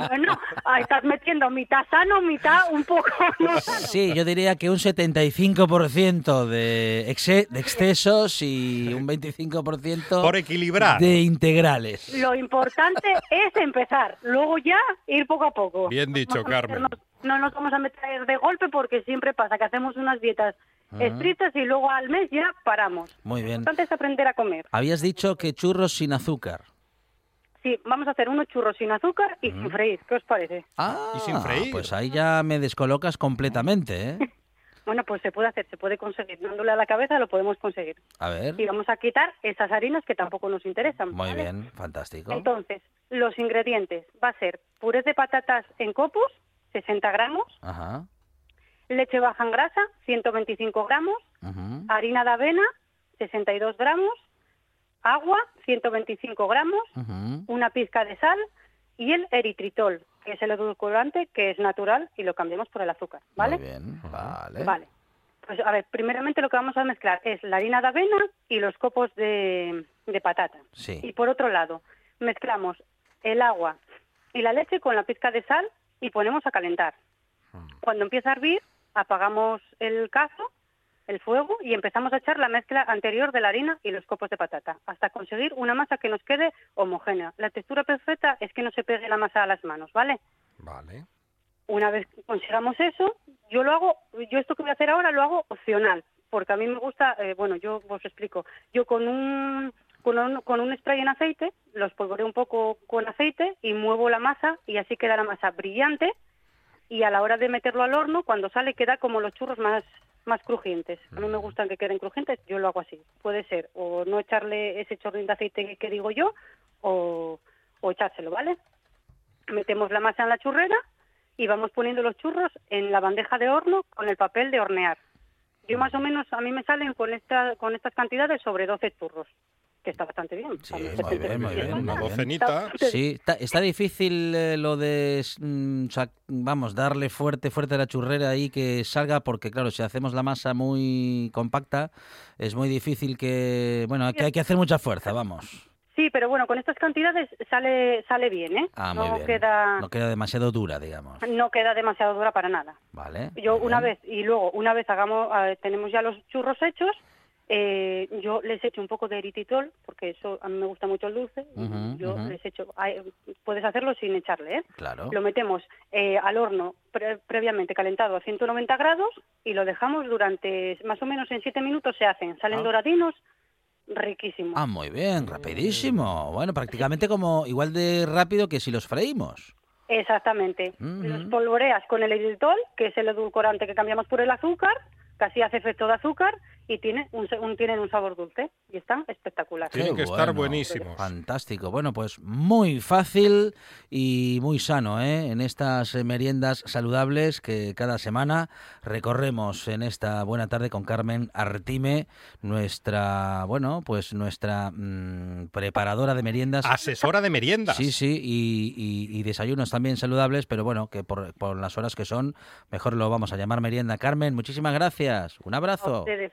Bueno, ahí estás metiendo mitad sano, mitad un poco no sano. Sí, yo diría que un 75% de, de excesos y un 25% por equilibrar. de integrales. Lo importante es empezar, luego ya ir poco a poco. Bien dicho, Carmen. meternos- No nos vamos a meter de golpe porque siempre pasa que hacemos unas dietas Ajá. estrictas y luego al mes ya paramos. Muy Lo bien. importante es aprender a comer. Habías dicho que churros sin azúcar. Sí, vamos a hacer unos churros sin azúcar y sin freír. ¿Qué os parece? Ah, Y sin freír. Pues ahí ya me descolocas completamente, ¿eh? *laughs* Bueno, pues se puede hacer, se puede conseguir. Dándole a la cabeza lo podemos conseguir. A ver. Y vamos a quitar esas harinas que tampoco nos interesan. Muy ¿vale? bien, fantástico. Entonces, los ingredientes va a ser puré de patatas en copos, 60 gramos, Ajá. leche baja en grasa, 125 gramos, harina de avena, 62 gramos, agua, 125 gramos, una pizca de sal y el eritritol, que es el edulcorante que es natural y lo cambiamos por el azúcar, ¿vale? Muy bien, vale. Vale. Pues a ver, primeramente lo que vamos a mezclar es la harina de avena y los copos de, de patata. Sí. Y por otro lado, mezclamos el agua y la leche con la pizca de sal y ponemos a calentar. Cuando empieza a hervir, apagamos el cazo, el fuego y empezamos a echar la mezcla anterior de la harina y los copos de patata hasta conseguir una masa que nos quede homogénea. La textura perfecta es que no se pegue la masa a las manos, ¿vale? Vale. Una vez que consigamos eso, yo lo hago, yo esto que voy a hacer ahora lo hago opcional, porque a mí me gusta, eh, bueno, yo os explico, yo con un, con un con un spray en aceite, lo espolvoreo un poco con aceite y muevo la masa y así queda la masa brillante y a la hora de meterlo al horno, cuando sale queda como los churros más más crujientes. A mí me gustan que queden crujientes, yo lo hago así. Puede ser o no echarle ese chorrín de aceite que, que digo yo o, o echárselo, ¿vale? Metemos la masa en la churrera y vamos poniendo los churros en la bandeja de horno con el papel de hornear. Yo más o menos, a mí me salen con, esta, con estas cantidades sobre 12 churros, que está bastante bien. Sí, muy 70 bien, muy bien, Una docenita. Sí, está, está difícil eh, lo de, mm, sa- vamos, darle fuerte, fuerte a la churrera ahí que salga, porque claro, si hacemos la masa muy compacta, es muy difícil que, bueno, que hay que hacer mucha fuerza, vamos. Sí, pero bueno, con estas cantidades sale sale bien, ¿eh? Ah, muy no bien. queda No queda demasiado dura, digamos. no queda demasiado dura para nada. Vale. Yo una bien. vez y luego una vez hagamos eh, tenemos ya los churros hechos, eh, yo les echo un poco de eritritol porque eso a mí me gusta mucho el dulce. yo ujú. les echo, puedes hacerlo sin echarle, ¿eh? Claro. Lo metemos eh, al horno pre- previamente calentado a 190 grados y lo dejamos durante más o menos en 7 minutos se hacen, salen Ah. doradinos, riquísimos. Ah, muy bien, rapidísimo. Bueno, prácticamente como igual de rápido que si los freímos. Exactamente. Los polvoreas con el eritritol, que es el edulcorante que cambiamos por el azúcar, casi hace efecto de azúcar, y tiene un, se- un- tienen un sabor dulce y están espectaculares. Tienen que estar buenísimos. Fantástico. Bueno, pues muy fácil y muy sano, ¿eh? En estas meriendas saludables que cada semana recorremos en esta buena tarde con Carmen Artime, nuestra, bueno, pues nuestra mm, preparadora de meriendas. Asesora de meriendas. Sí, sí, y, y- y desayunos también saludables, pero bueno, que por, por las horas que son, mejor lo vamos a llamar merienda. Carmen, muchísimas gracias. Un A abrazo. ustedes.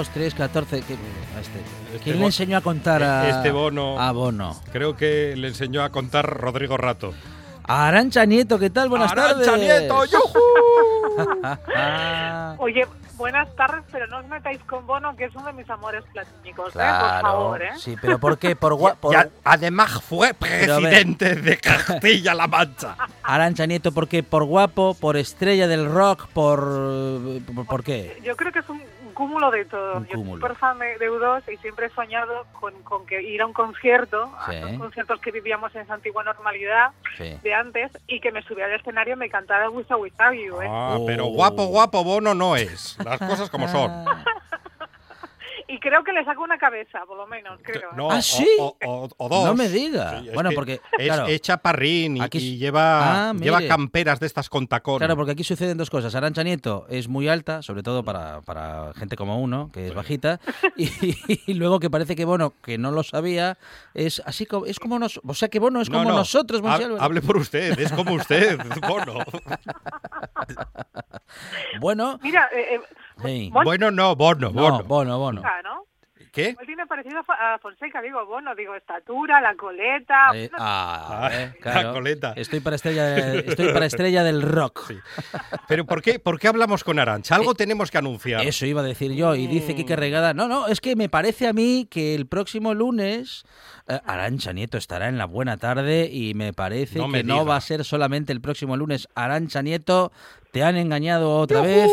2, 3, 14. ¿qué- este, ¿Quién bo- le enseñó a contar a, Este bono. a Bono? Creo que le enseñó a contar Rodrigo Rato. Arancha Nieto, ¿qué tal? Buenas ¡Arancha tardes. Nieto! ¡Yujú! *laughs* Oye, buenas tardes, pero no os metáis con Bono, que es uno de mis amores platónicos, ¿eh? Por claro. favor, ¿eh? Sí, pero ¿por qué? Por, gua- *laughs* por Y a- además fue presidente de Castilla-La Mancha. *laughs* Arancha Nieto, ¿por qué? ¿Por guapo? ¿Por estrella del rock? ¿Por, por, por qué? Yo creo que es un cúmulo de todo. Un Yo soy súper fan de, de U2 y siempre he soñado con, con que ir a un concierto, Sí. a los conciertos que vivíamos en esa antigua normalidad Sí. de antes, y que me subiera al escenario y me cantara Wish I Was You, ¿eh? Ah, Oh. pero guapo, guapo, bono no es. Las cosas como son. Y creo que le saco una cabeza, por lo menos, creo. ¿eh? No, ¿Ah, o- sí? o, o- o dos. No me diga. Sí, Bueno, que porque, Es, claro. es chaparrín y, Aquí y s- lleva, Ah, lleva camperas de estas con tacón. Claro, porque aquí suceden dos cosas. Arancha Nieto es muy alta, sobre todo para, para gente como uno, que es bajita, y, y luego que parece que Bono, que no lo sabía, es así como es como nos, o sea que Bono es No, como no, nosotros. Hable por usted, es como usted, *laughs* bono. Bueno, Mira, eh, eh, sí. Bueno, no, bono, No, bono. Bono, Bono. Fonseca, ¿no? ¿Qué? Igual tiene parecido a Fo- a Fonseca, digo, bueno, digo, estatura, la coleta... Eh, no ah, Ah, eh, la coleta. Estoy para estrella, de- estoy para estrella del rock. Sí. Pero ¿por qué, ¿por qué hablamos con Arancha? Algo Eh, tenemos que anunciar. Eso iba a decir yo. Y dice Kike Regada. No, no, es que me parece a mí que el próximo lunes eh, Arancha Nieto estará en la buena tarde y me parece No me que no diga. va a ser solamente el próximo lunes. Arancha Nieto, te han engañado otra vez.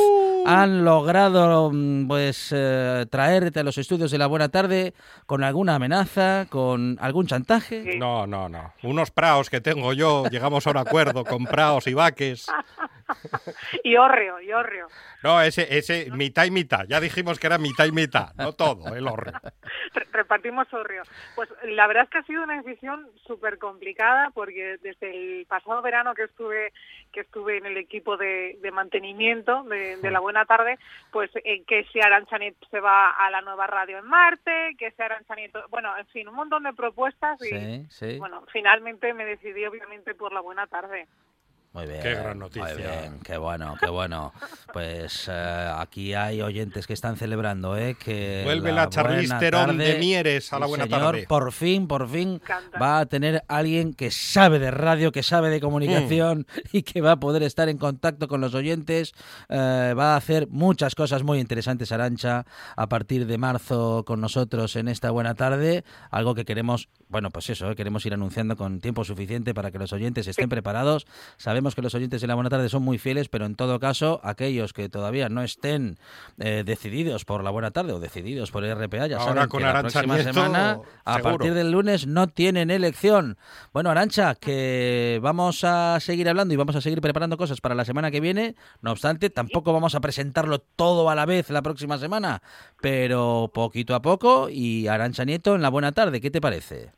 Han logrado mm, pues eh, traerte a los estudios de la buena tarde con alguna amenaza, con algún chantaje. No, no, no. Unos praos que tengo yo, llegamos a un acuerdo con praos y vaques. *laughs* Y hórreo, y hórreo. No, ese, ese mitad y mitad. Ya dijimos que era mitad y mitad, no todo, el horror. Re- repartimos hórreo. Pues la verdad es que ha sido una decisión súper complicada porque desde el pasado verano que estuve que estuve en el equipo de, de mantenimiento de, de la Buena Tarde, pues eh, que si Arancha Nieto se va a la nueva radio en Marte, que si Arancha Nieto... Bueno, en fin, un montón de propuestas y Sí, sí. bueno, finalmente me decidí obviamente por la Buena Tarde. Muy bien. Qué gran noticia. Muy bien, qué bueno, qué bueno. Pues eh, aquí hay oyentes que están celebrando, ¿eh? Que Vuelve la Charlize Theron de Mieres a la buena señor, tarde. Por fin, por fin va a tener alguien que sabe de radio, que sabe de comunicación Mm. y que va a poder estar en contacto con los oyentes. Eh, va a hacer muchas cosas muy interesantes, Arancha, a partir de marzo con nosotros en esta buena tarde. Algo que queremos, bueno, pues eso, ¿eh? queremos ir anunciando con tiempo suficiente para que los oyentes estén preparados. Sabemos que los oyentes de la buena tarde son muy fieles, pero en todo caso, aquellos que todavía no estén eh, decididos por la buena tarde o decididos por RPA, ya Ahora saben con que la Arantxa próxima Nieto, semana, a partir del lunes, no tienen elección. Bueno, Arancha, que vamos a seguir hablando y vamos a seguir preparando cosas para la semana que viene. No obstante, tampoco vamos a presentarlo todo a la vez la próxima semana, pero poquito a poco y Arancha Nieto en la buena tarde. ¿Qué te parece?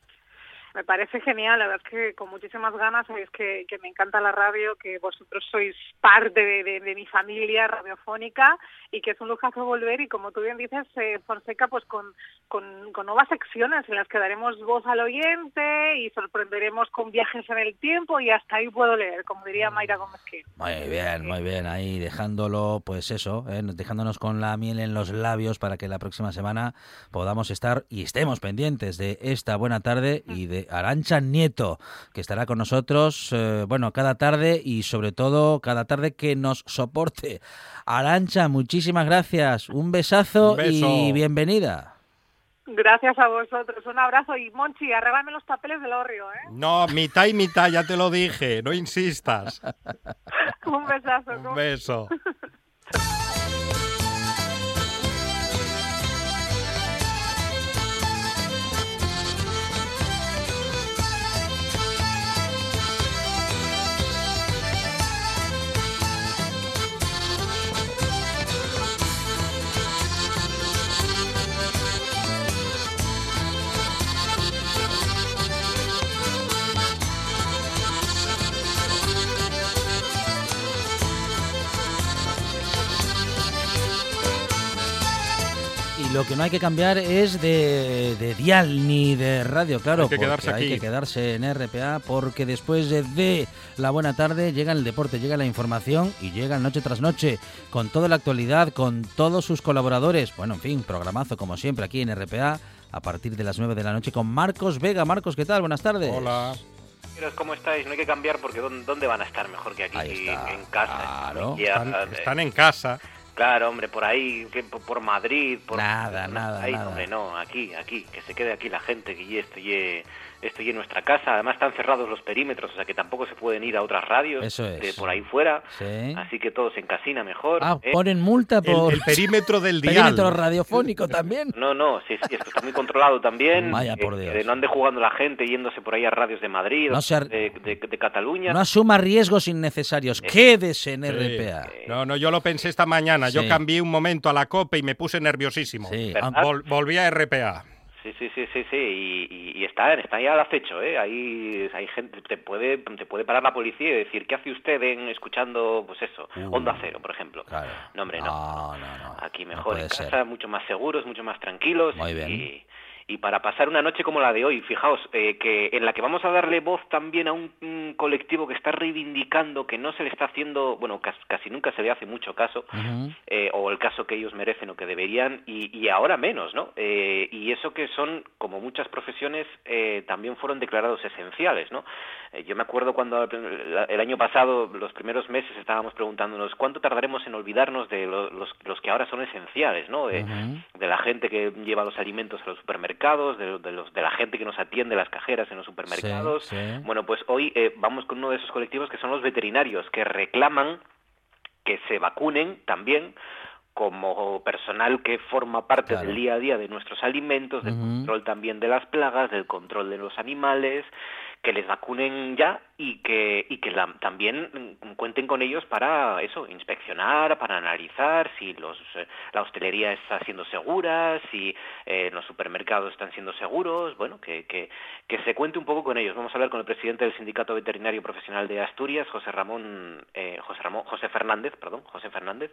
Me parece genial, la verdad es que con muchísimas ganas, sabéis que, que me encanta la radio, que vosotros sois parte de, de- de mi familia radiofónica y que es un lujazo volver y como tú bien dices, eh, Fonseca, pues con, con, con nuevas secciones en las que daremos voz al oyente y sorprenderemos con viajes en el tiempo y hasta ahí puedo leer, como diría Mayra Gómez Muy bien, muy bien, ahí dejándolo, pues eso, ¿eh? dejándonos con la miel en los labios para que la próxima semana podamos estar y estemos pendientes de esta buena tarde y de Arancha Nieto, que estará con nosotros, eh, bueno, cada tarde y sobre todo cada tarde que nos soporte. Arancha, muchísimas gracias, un besazo Un y bienvenida. Gracias a vosotros, un abrazo y Monchi, arrégame los papeles del Orrio, ¿eh? No, mitad y mitad, ya te lo dije, no insistas. *laughs* Un besazo. Un beso. *laughs* lo que no hay que cambiar es de, de dial ni de radio, claro. Hay que quedarse hay aquí. que quedarse en RPA porque después de, de la buena tarde llega el deporte, llega la información y llega noche tras noche con toda la actualidad, con todos sus colaboradores. Bueno, en fin, programazo como siempre aquí en RPA a partir de las 9 de la noche con Marcos Vega. Marcos, ¿qué tal? Buenas tardes. Hola. ¿Cómo estáis? No hay que cambiar porque ¿dónde, van a estar mejor que aquí Ahí está, en casa? claro. Ya, Están, eh, están en casa. Claro, hombre, por ahí, que por, Madrid, por... Nada, nada, ahí, nada. hombre, no, aquí, aquí, que se quede aquí la gente, que ya esto esto ya en nuestra casa. Además están cerrados los perímetros, o sea que tampoco se pueden ir a otras radios Eso es. de por ahí fuera. Sí. Así que todos en casina mejor. Ah, ¿eh? ponen multa por el perímetro del *laughs* dial. perímetro radiofónico también. No, no, sí, sí, esto está muy controlado también. Vaya, que- por Dios. no ande jugando la gente yéndose por ahí a radios de Madrid No ar- de, de- de Cataluña. No asuma riesgos innecesarios. Quédese en. RPA. No, no, yo lo pensé esta mañana. Yo cambié un momento a la COPE y me puse nerviosísimo. Vol- volví a RPA. Sí, sí, sí, sí, sí, y, y, y están, están ya al acecho, ¿eh? Ahí hay gente, te puede, te puede parar la policía y decir, ¿qué hace usted en escuchando, pues eso, Uh. Onda Cero, por ejemplo? claro. No, hombre, no. No, no, no. Aquí mejor en ser. casa, mucho más seguros, mucho más tranquilos. Muy bien. Y, y para pasar una noche como la de hoy, fijaos, eh, que en la que vamos a darle voz también a un, un colectivo que está reivindicando que no se le está haciendo, bueno, cas- casi nunca se le hace mucho caso, eh, o el caso que ellos merecen o que deberían, y, y ahora menos, ¿no? Eh, y eso que son, como muchas profesiones, también fueron declarados esenciales, ¿no? Yo me acuerdo cuando el, año pasado, los primeros meses, estábamos preguntándonos cuánto tardaremos en olvidarnos de lo- los, los que ahora son esenciales, ¿no? De la gente que lleva los alimentos a los supermercados, de, de los, de la gente que nos atiende las cajeras en los supermercados. Sí, sí. Bueno, pues hoy eh, vamos con uno de esos colectivos que son los veterinarios, que reclaman que se vacunen también como personal que forma parte Claro. del día a día de nuestros alimentos, del control también de las plagas, del control de los animales, que les vacunen ya y que, y que también mm, cuenten con ellos para eso, inspeccionar, para analizar si los, eh, la hostelería está siendo segura, si eh, los supermercados están siendo seguros, bueno, que, que, que se cuente un poco con ellos. Vamos a hablar con el presidente del Sindicato Veterinario Profesional de Asturias, José Ramón, eh, José Ramón, José Fernández, perdón, José Fernández,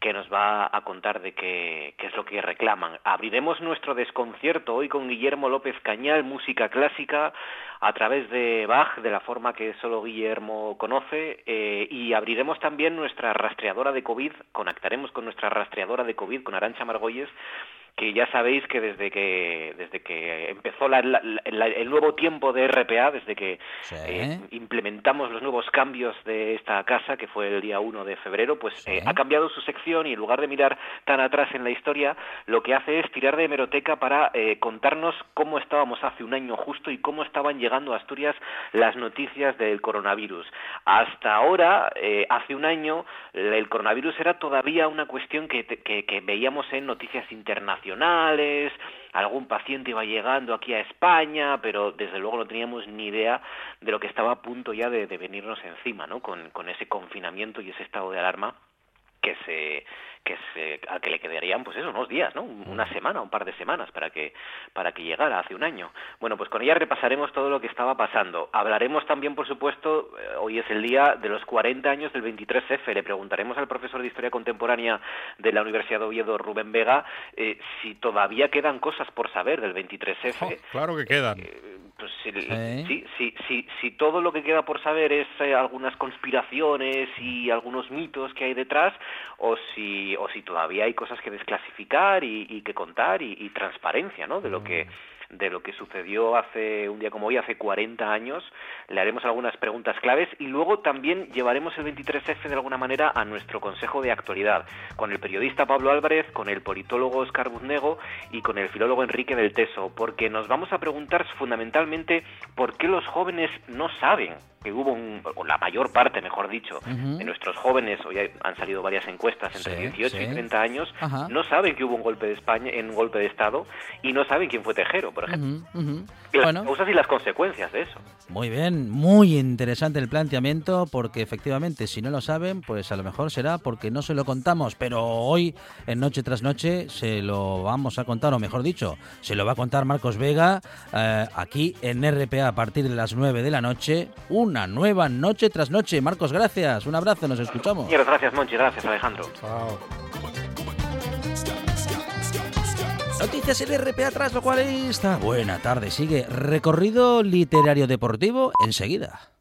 que nos va a contar de qué, qué es lo que reclaman. Abriremos nuestro desconcierto hoy con Guillermo López Cañal, música clásica, a través de Bach, de la forma que solo Guillermo conoce, eh, y abriremos también nuestra rastreadora de COVID, conectaremos con nuestra rastreadora de COVID, con Arancha Margolles, que ya sabéis que desde que desde que empezó la- la- la- el nuevo tiempo de RPA, desde que Sí. eh, implementamos los nuevos cambios de esta casa, que fue el día 1 de febrero, pues Sí. eh, ha cambiado su sección y en lugar de mirar tan atrás en la historia, lo que hace es tirar de hemeroteca para eh, contarnos cómo estábamos hace un año justo y cómo estaban llegando a Asturias las noticias del coronavirus. Hasta ahora, hace un año, el coronavirus era todavía una cuestión que- que veíamos en noticias internacionales, algún paciente iba llegando aquí a España, pero desde luego no teníamos ni idea de lo que estaba a punto ya de, venirnos encima, ¿no? Con ese confinamiento y ese estado de alarma que se que se, al que le quedarían pues eso, unos días, ¿no? Una semana, un par de semanas para que para que llegara hace un año. Bueno, pues con ella repasaremos todo lo que estaba pasando. Hablaremos también, por supuesto, eh, hoy es el día de los 40 años del 23F. Le preguntaremos al profesor de Historia Contemporánea de la Universidad de Oviedo, Rubén Vega, eh, si todavía quedan cosas por saber del 23F. Claro que quedan. Pues si, sí, sí, sí, si todo lo que queda por saber es eh, algunas conspiraciones y algunos mitos que hay detrás, o si, o si todavía hay cosas que desclasificar y, que contar y, y transparencia, ¿no? De lo que de lo que sucedió hace un día como hoy, hace 40 años. Le haremos algunas preguntas claves y luego también llevaremos el 23F de alguna manera a nuestro Consejo de Actualidad, con el periodista Pablo Álvarez, con el politólogo Oscar Buznego y con el filólogo Enrique del Teso, porque nos vamos a preguntar fundamentalmente por qué los jóvenes no saben que hubo un, o la mayor parte, mejor dicho, de nuestros jóvenes, hoy hay- han salido varias encuestas entre Sí, 18 y sí. 30 años, Ajá. no saben que hubo un golpe de España, en un golpe de Estado, y no saben quién fue Tejero, por ejemplo. Y las Bueno, causas y las consecuencias de eso. muy bien, muy interesante el planteamiento porque efectivamente si no lo saben, pues a lo mejor será porque no se lo contamos, pero hoy en Noche tras Noche se lo vamos a contar, o mejor dicho, se lo va a contar Marcos Vega eh, aquí en RPA a partir de las 9 de la noche, una nueva Noche tras Noche. Marcos, gracias, un abrazo, nos escuchamos. Gracias, Monchi, gracias, Alejandro. Noticias en RPA tras lo cual está. Buena tarde, sigue recorrido literario deportivo enseguida.